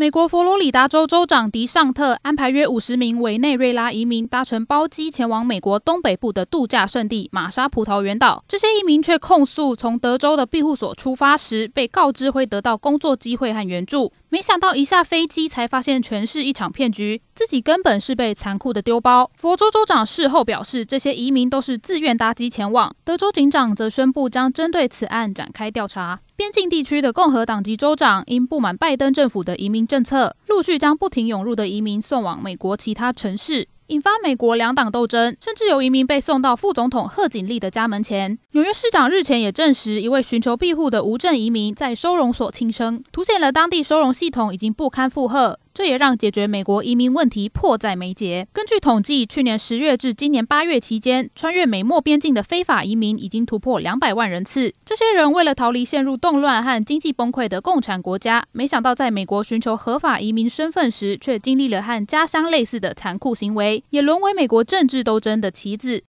美国佛罗里达州州长迪尚特安排约五十名委内瑞拉移民搭乘包机前往美国东北部的度假胜地玛莎葡萄园岛。这些移民却控诉，从德州的庇护所出发时被告知会得到工作机会和援助，没想到一下飞机才发现全是一场骗局，自己根本是被残酷的丢包。佛州州长事后表示，这些移民都是自愿搭机前往。德州警长则宣布将针对此案展开调查。边境地区的共和党籍州长因不满拜登政府的移民政策，陆续将不停涌入的移民送往美国其他城市，引发美国两党斗争，甚至有移民被送到副总统贺锦丽的家门前。纽约市长日前也证实，一位寻求庇护的无证移民在收容所轻生，凸显了当地收容系统已经不堪负荷。这也让解决美国移民问题迫在眉睫。根据统计，去年十月至今年八月期间，穿越美墨边境的非法移民已经突破两百万人次。这些人为了逃离陷入动乱和经济崩溃的共产国家，没想到在美国寻求合法移民身份时，却经历了和家乡类似的残酷行为，也沦为美国政治斗争的棋子。